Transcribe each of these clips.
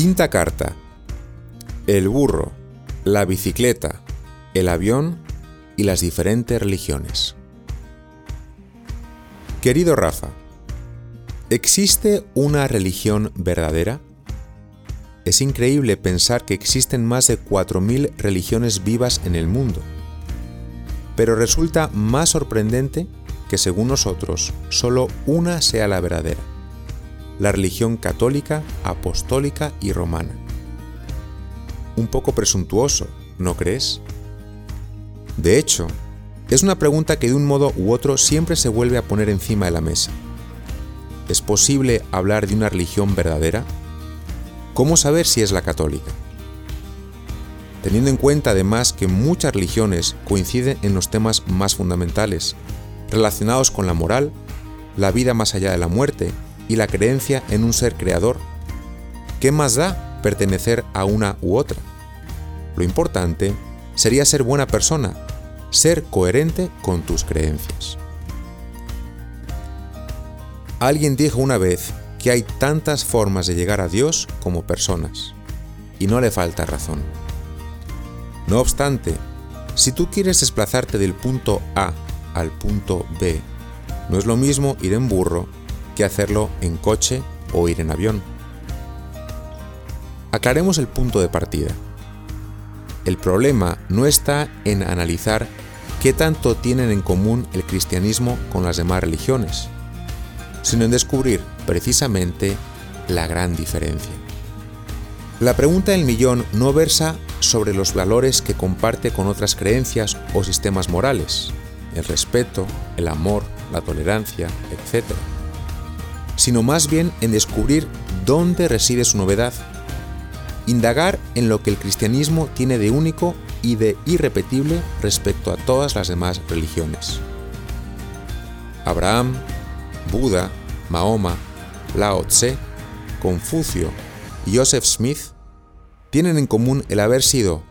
Quinta carta. El burro, la bicicleta, el avión y las diferentes religiones. Querido Rafa, ¿existe una religión verdadera? Es increíble pensar que existen más de 4.000 religiones vivas en el mundo. Pero resulta más sorprendente que según nosotros solo una sea la verdadera, la religión católica, apostólica y romana. Un poco presuntuoso, ¿no crees? De hecho, es una pregunta que de un modo u otro siempre se vuelve a poner encima de la mesa. ¿Es posible hablar de una religión verdadera? ¿Cómo saber si es la católica? Teniendo en cuenta además que muchas religiones coinciden en los temas más fundamentales, relacionados con la moral, la vida más allá de la muerte y la creencia en un ser creador. ¿Qué más da pertenecer a una u otra? Lo importante sería ser buena persona, ser coherente con tus creencias. Alguien dijo una vez que hay tantas formas de llegar a Dios como personas, y no le falta razón. No obstante, si tú quieres desplazarte del punto A al punto B, no es lo mismo ir en burro que hacerlo en coche o ir en avión. Aclaremos el punto de partida. El problema no está en analizar qué tanto tienen en común el cristianismo con las demás religiones, sino en descubrir precisamente la gran diferencia. La pregunta del millón no versa sobre los valores que comparte con otras creencias o sistemas morales, el respeto, el amor, la tolerancia, etc., sino más bien en descubrir dónde reside su novedad, indagar en lo que el cristianismo tiene de único y de irrepetible respecto a todas las demás religiones. Abraham, Buda, Mahoma, Lao Tse, Confucio y Joseph Smith tienen en común el haber sido,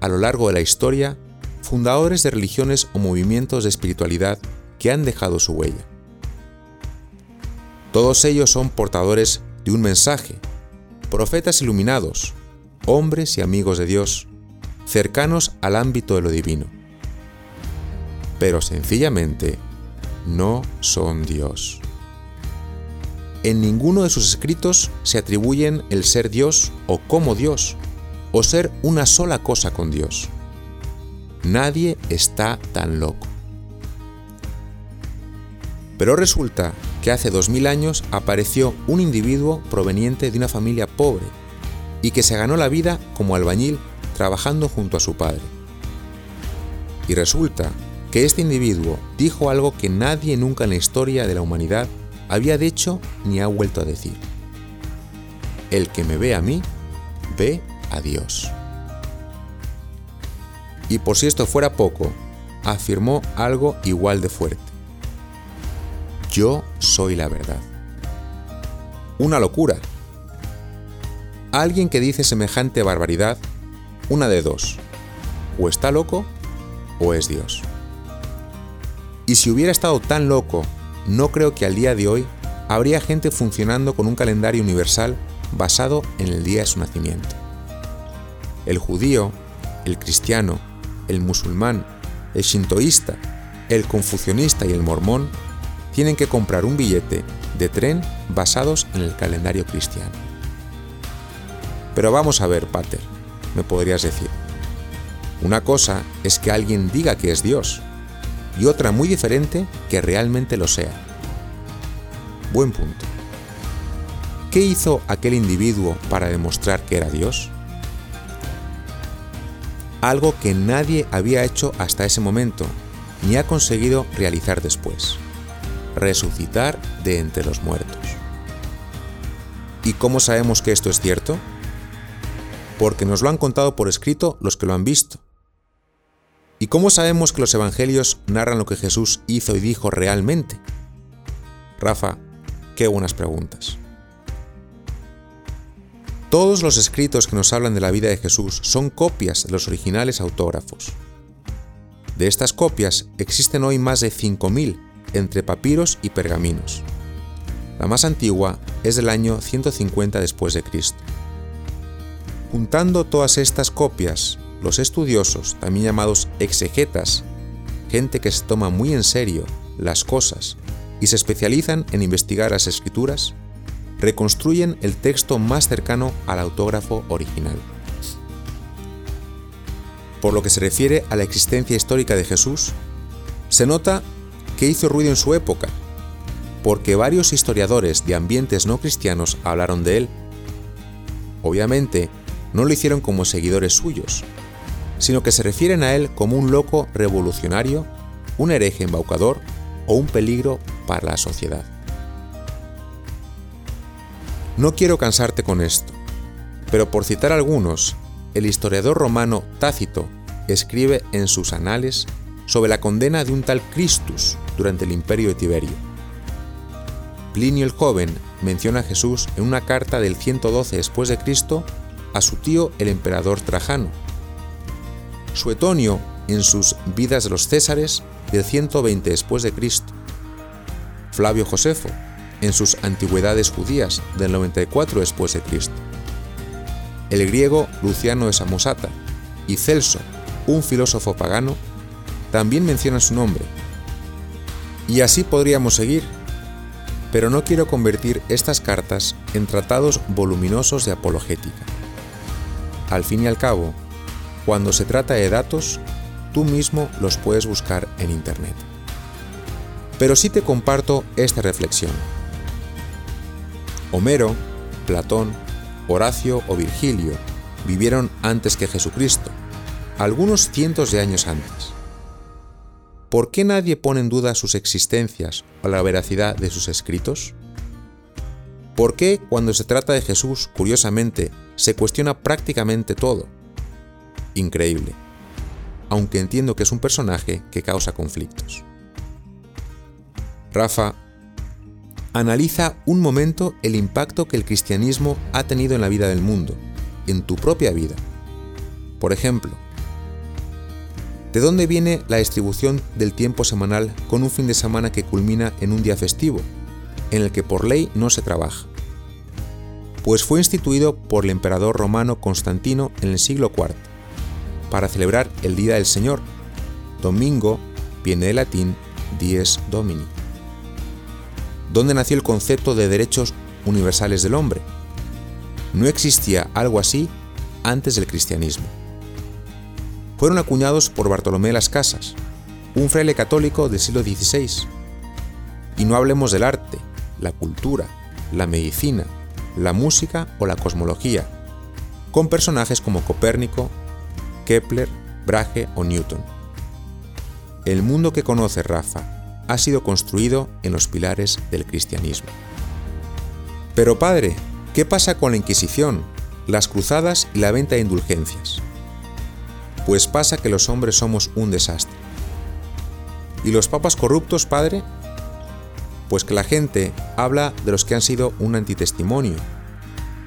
a lo largo de la historia, fundadores de religiones o movimientos de espiritualidad que han dejado su huella. Todos ellos son portadores de un mensaje, profetas iluminados, hombres y amigos de Dios, cercanos al ámbito de lo divino. Pero sencillamente no son Dios. En ninguno de sus escritos se atribuyen el ser Dios o como Dios, o ser una sola cosa con Dios. Nadie está tan loco. Pero resulta que hace 2000 años apareció un individuo proveniente de una familia pobre y que se ganó la vida como albañil trabajando junto a su padre. Y resulta que este individuo dijo algo que nadie nunca en la historia de la humanidad había dicho ni ha vuelto a decir. El que me ve a mí, ve a Dios. Y por si esto fuera poco, afirmó algo igual de fuerte. Yo soy la verdad. Una locura. Alguien que dice semejante barbaridad, una de dos, o está loco o es Dios. Y si hubiera estado tan loco, no creo que al día de hoy habría gente funcionando con un calendario universal basado en el día de su nacimiento. El judío, el cristiano, el musulmán, el shintoísta, el confucionista y el mormón tienen que comprar un billete de tren basados en el calendario cristiano. Pero vamos a ver, Pater, me podrías decir. Una cosa es que alguien diga que es Dios y otra muy diferente que realmente lo sea. Buen punto. ¿Qué hizo aquel individuo para demostrar que era Dios? algo que nadie había hecho hasta ese momento ni ha conseguido realizar después, resucitar de entre los muertos. ¿Y cómo sabemos que esto es cierto? Porque nos lo han contado por escrito los que lo han visto. ¿Y cómo sabemos que los evangelios narran lo que Jesús hizo y dijo realmente? Rafa, qué buenas preguntas. Todos los escritos que nos hablan de la vida de Jesús son copias de los originales autógrafos. De estas copias existen hoy más de 5.000 entre papiros y pergaminos. La más antigua es del año 150 después de Cristo. Juntando todas estas copias, los estudiosos, también llamados exegetas, gente que se toma muy en serio las cosas y se especializan en investigar las escrituras, reconstruyen el texto más cercano al autógrafo original. Por lo que se refiere a la existencia histórica de Jesús, se nota que hizo ruido en su época, porque varios historiadores de ambientes no cristianos hablaron de él. Obviamente, no lo hicieron como seguidores suyos, sino que se refieren a él como un loco revolucionario, un hereje embaucador o un peligro para la sociedad. No quiero cansarte con esto, pero por citar algunos, el historiador romano Tácito escribe en sus anales sobre la condena de un tal Christus durante el imperio de Tiberio. Plinio el joven menciona a Jesús en una carta del 112 después de Cristo a su tío el emperador Trajano. Suetonio en sus Vidas de los Césares del 120 después de Cristo. Flavio Josefo en sus Antigüedades judías del 94 después de Cristo. El griego Luciano de Samosata y Celso, un filósofo pagano, también mencionan su nombre. Y así podríamos seguir, pero no quiero convertir estas cartas en tratados voluminosos de apologética. Al fin y al cabo, cuando se trata de datos, tú mismo los puedes buscar en Internet. Pero sí te comparto esta reflexión. Homero, Platón, Horacio o Virgilio vivieron antes que Jesucristo, algunos cientos de años antes. ¿Por qué nadie pone en duda sus existencias o la veracidad de sus escritos? ¿Por qué cuando se trata de Jesús, curiosamente, se cuestiona prácticamente todo? Increíble, aunque entiendo que es un personaje que causa conflictos. Rafa Analiza un momento el impacto que el cristianismo ha tenido en la vida del mundo, en tu propia vida. Por ejemplo, ¿de dónde viene la distribución del tiempo semanal con un fin de semana que culmina en un día festivo, en el que por ley no se trabaja? Pues fue instituido por el emperador romano Constantino en el siglo IV, para celebrar el Día del Señor. Domingo viene del latín dies domini dónde nació el concepto de derechos universales del hombre. No existía algo así antes del cristianismo. Fueron acuñados por Bartolomé las Casas, un fraile católico del siglo XVI. Y no hablemos del arte, la cultura, la medicina, la música o la cosmología, con personajes como Copérnico, Kepler, Brahe o Newton. El mundo que conoce Rafa ha sido construido en los pilares del cristianismo. Pero padre, ¿qué pasa con la Inquisición, las cruzadas y la venta de indulgencias? Pues pasa que los hombres somos un desastre. ¿Y los papas corruptos, padre? Pues que la gente habla de los que han sido un antitestimonio,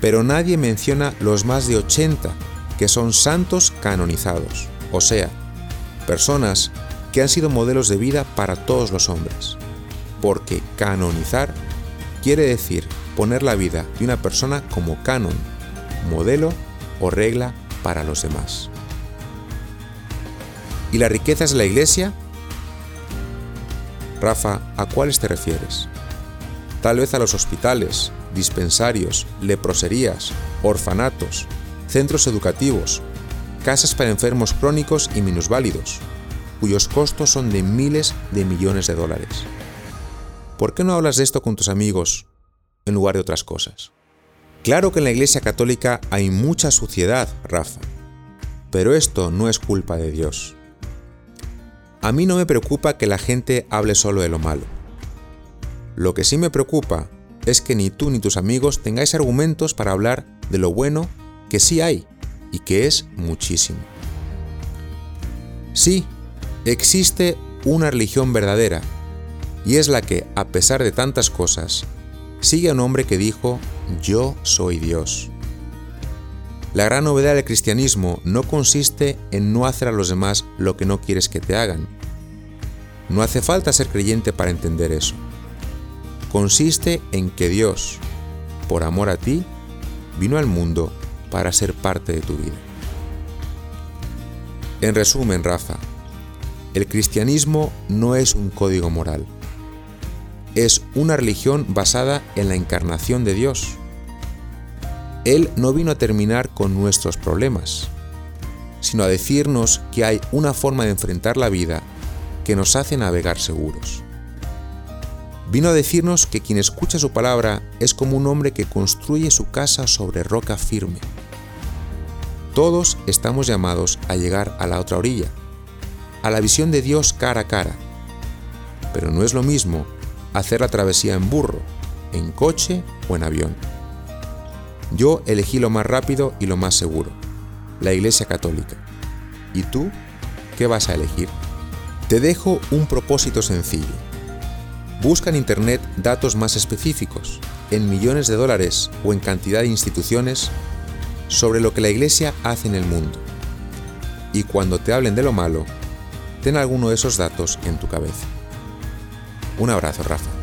pero nadie menciona los más de 80 que son santos canonizados, o sea, personas que han sido modelos de vida para todos los hombres. Porque canonizar quiere decir poner la vida de una persona como canon, modelo o regla para los demás. ¿Y las riquezas de la iglesia? Rafa, ¿a cuáles te refieres? Tal vez a los hospitales, dispensarios, leproserías, orfanatos, centros educativos, casas para enfermos crónicos y minusválidos, cuyos costos son de miles de millones de dólares. ¿Por qué no hablas de esto con tus amigos en lugar de otras cosas? Claro que en la Iglesia Católica hay mucha suciedad, Rafa, pero esto no es culpa de Dios. A mí no me preocupa que la gente hable solo de lo malo. Lo que sí me preocupa es que ni tú ni tus amigos tengáis argumentos para hablar de lo bueno que sí hay y que es muchísimo. Sí, existe una religión verdadera, y es la que, a pesar de tantas cosas, sigue a un hombre que dijo, yo soy Dios. La gran novedad del cristianismo no consiste en no hacer a los demás lo que no quieres que te hagan. No hace falta ser creyente para entender eso. Consiste en que Dios, por amor a ti, vino al mundo para ser parte de tu vida. En resumen, Rafa, el cristianismo no es un código moral. Es una religión basada en la encarnación de Dios. Él no vino a terminar con nuestros problemas, sino a decirnos que hay una forma de enfrentar la vida que nos hace navegar seguros. Vino a decirnos que quien escucha su palabra es como un hombre que construye su casa sobre roca firme. Todos estamos llamados a llegar a la otra orilla, a la visión de Dios cara a cara. Pero no es lo mismo hacer la travesía en burro, en coche o en avión. Yo elegí lo más rápido y lo más seguro, la Iglesia Católica. ¿Y tú qué vas a elegir? Te dejo un propósito sencillo Busca en Internet datos más específicos, en millones de dólares o en cantidad de instituciones, sobre lo que la Iglesia hace en el mundo. Y cuando te hablen de lo malo, ten alguno de esos datos en tu cabeza. Un abrazo, Rafa.